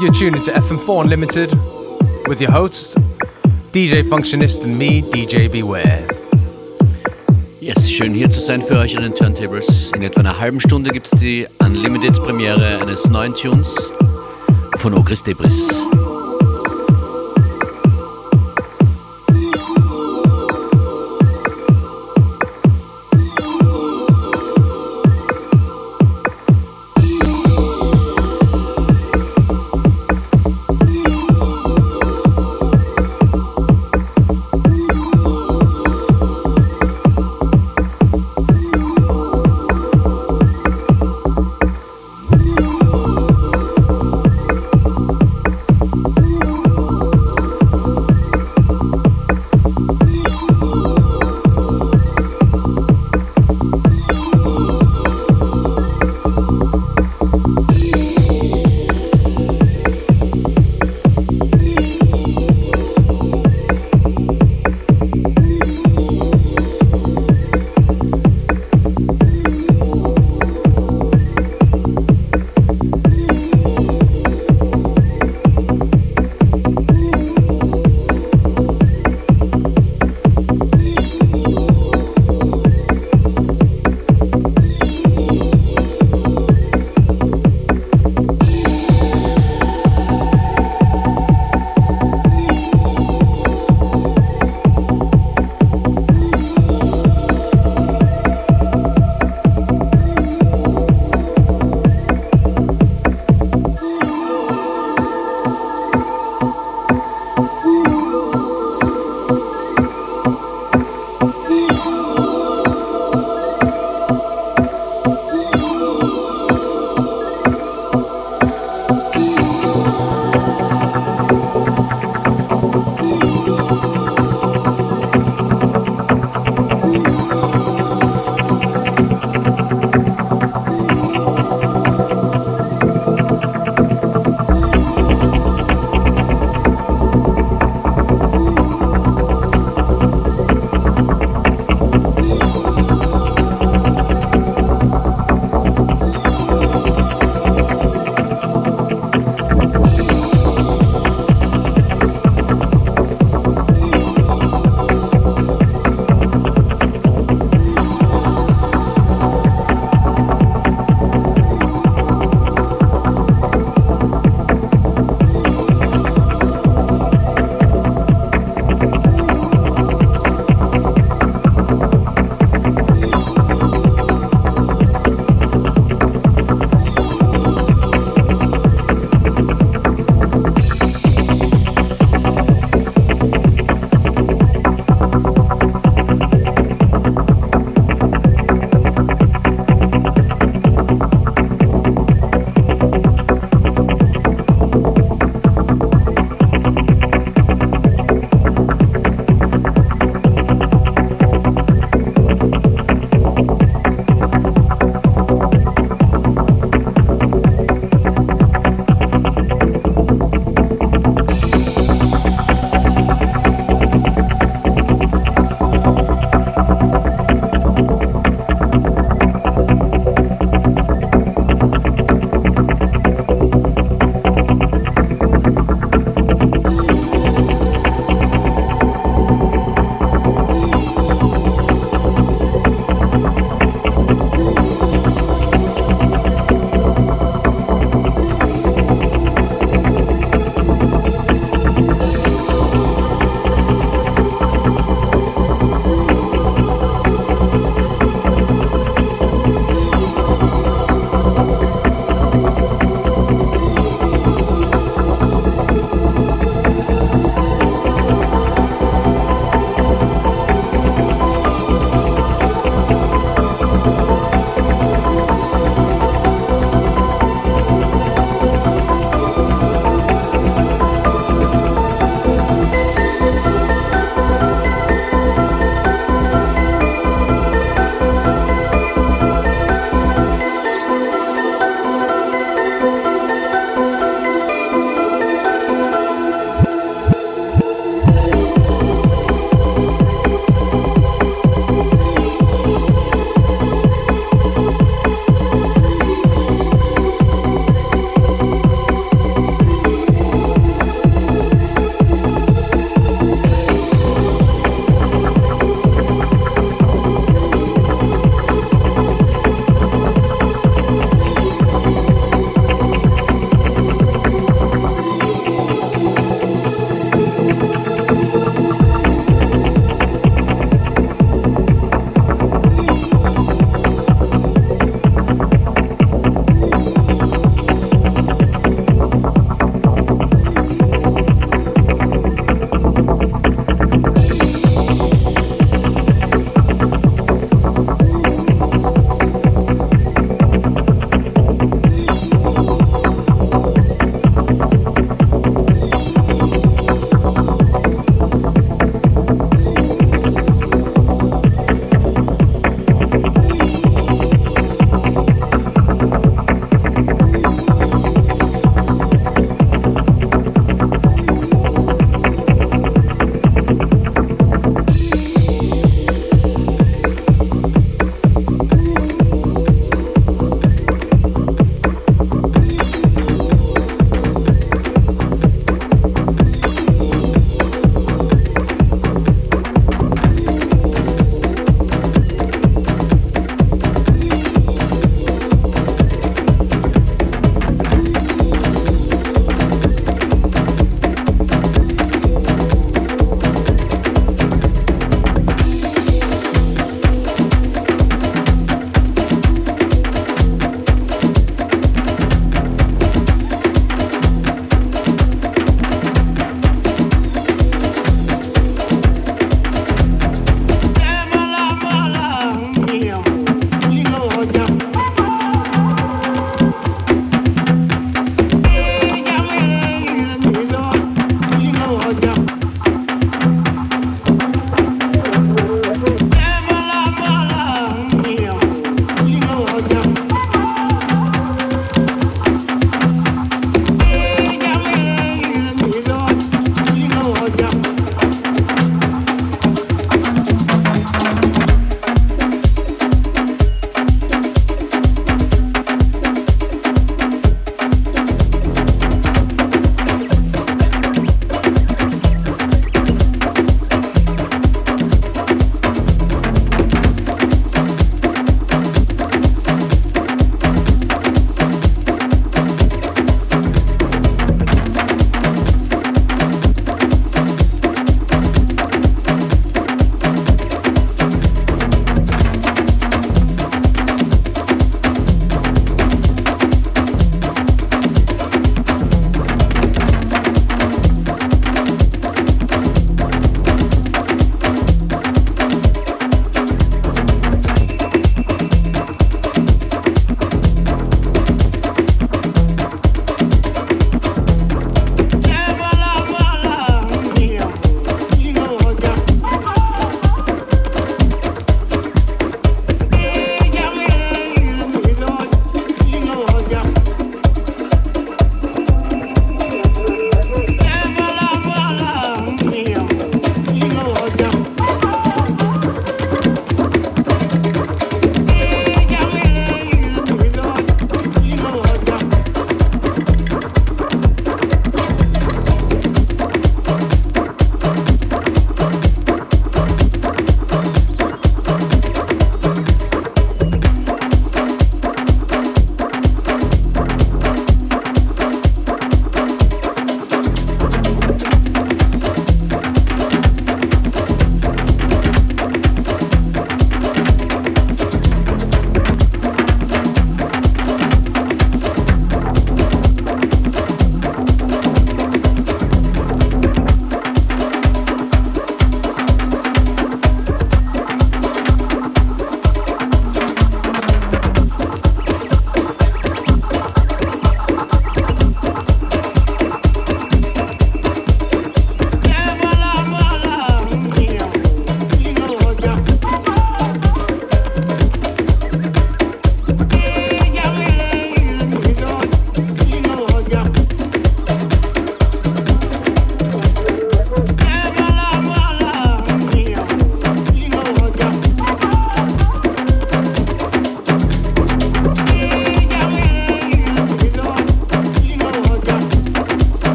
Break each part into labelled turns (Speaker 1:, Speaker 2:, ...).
Speaker 1: You're tuning to FM4 Unlimited with your hosts, DJ Functionist and me, DJ Beware.
Speaker 2: Yes, schön hier zu sein für euch an den Turntables. In etwa einer halben Stunde gibt es die Unlimited-Premiere eines neuen Tunes von Ogris Debris.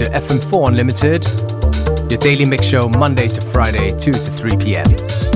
Speaker 1: Into FM4 Unlimited, your daily mix show Monday to Friday, 2 to 3 p.m.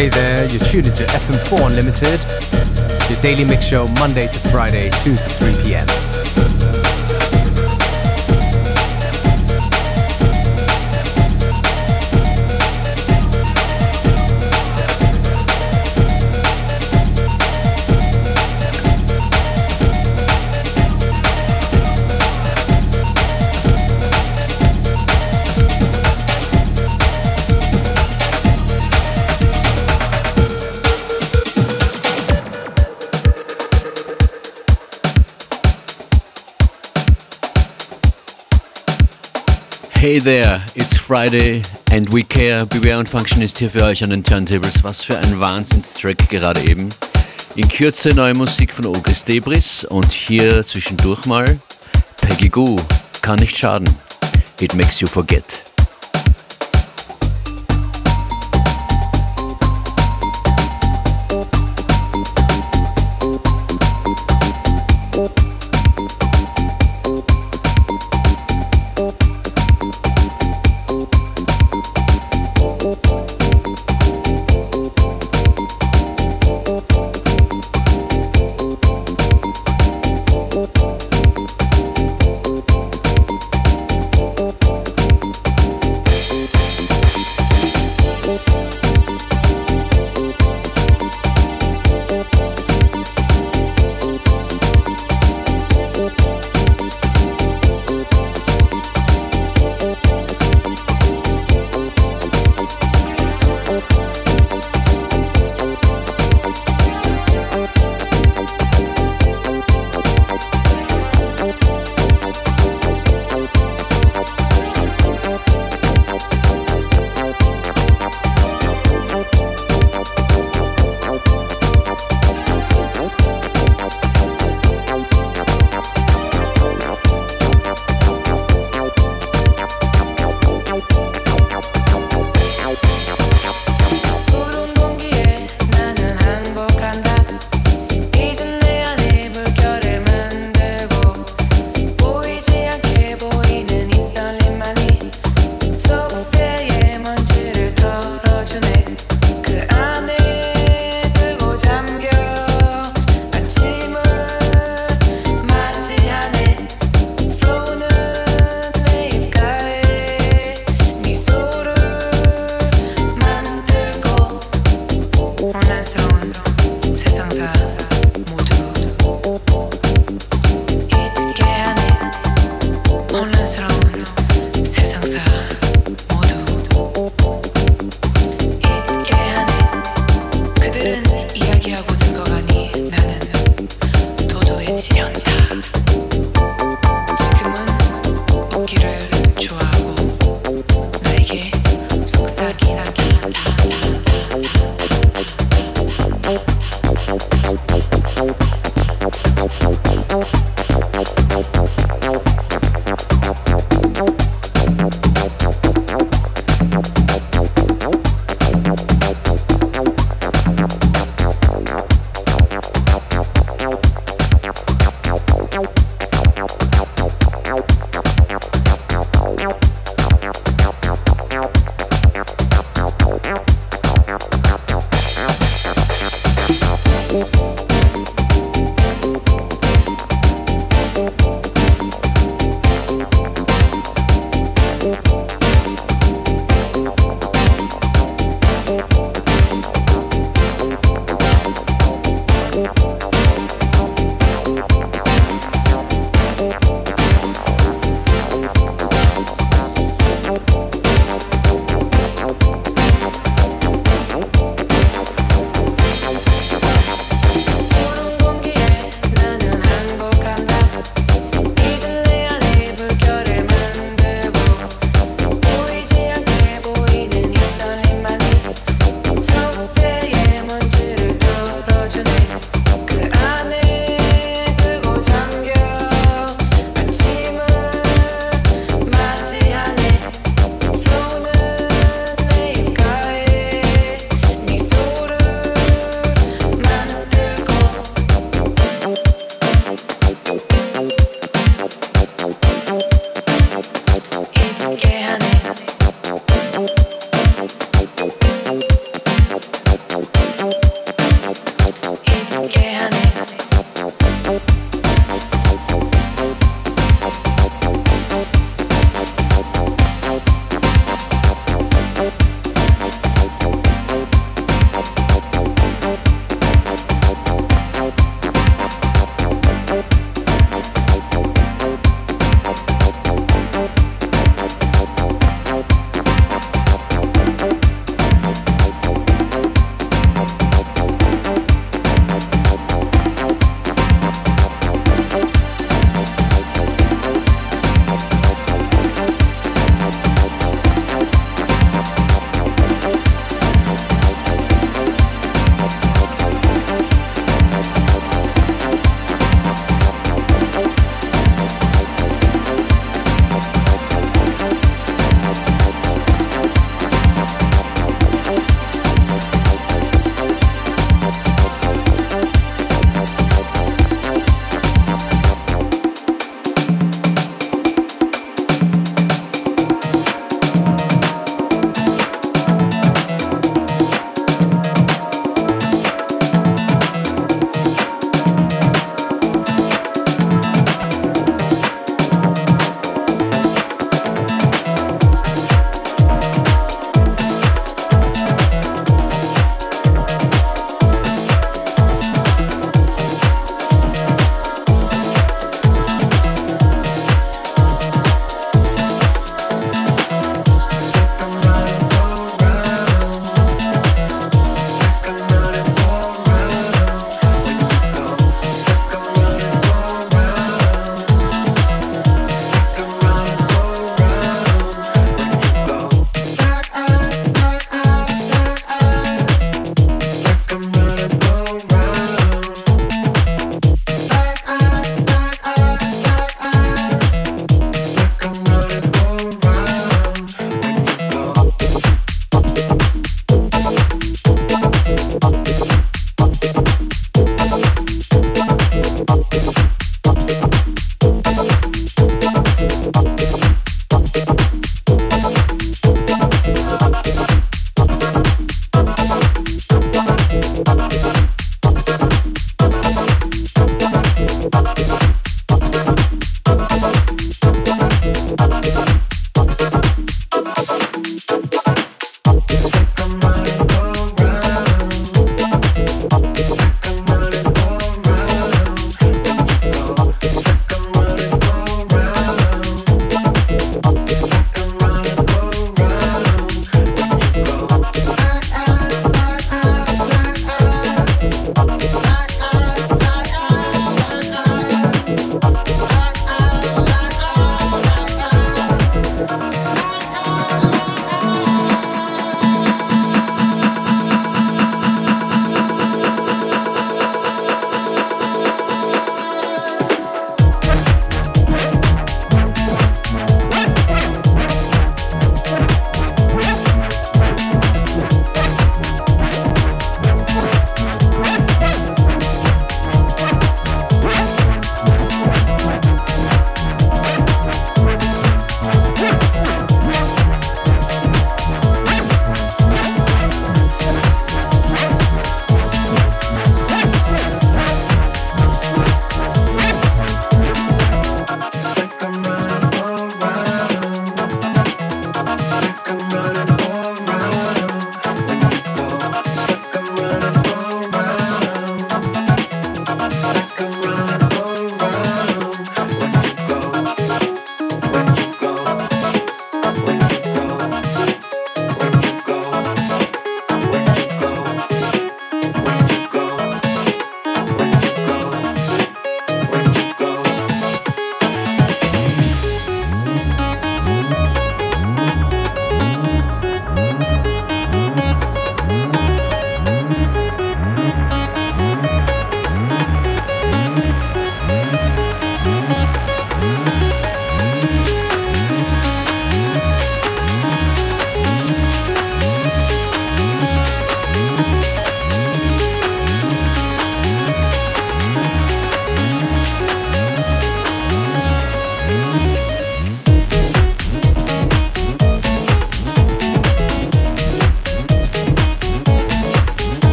Speaker 1: Hey there, you're tuned into FM4 Unlimited, your daily mix show Monday to Friday, 2 to 3 p.m.
Speaker 2: Hey there, it's Friday and we care. Beware und Functionist hier für euch an den Turntables. Was für ein Wahnsinnstrack gerade eben. In Kürze neue Musik von Ogris Debris und hier zwischendurch mal Peggy Goo. Kann nicht schaden. It makes you forget. help, help, help, help, help.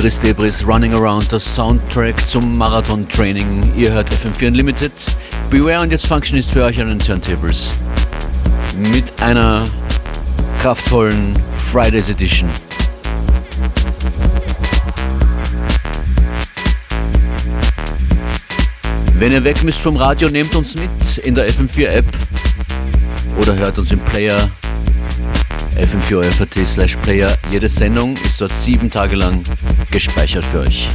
Speaker 2: Ogris Debris Running Around, das Soundtrack zum Marathon-Training. Ihr hört FM4 Unlimited. Beware und jetzt Functionist für euch an den Turntables. Mit einer kraftvollen Fridays Edition. Wenn ihr weg müsst vom Radio, nehmt uns mit in der FM4 App oder hört uns im Player fm4.at slash player. Jede Sendung ist dort sieben Tage lang gespeichert für euch.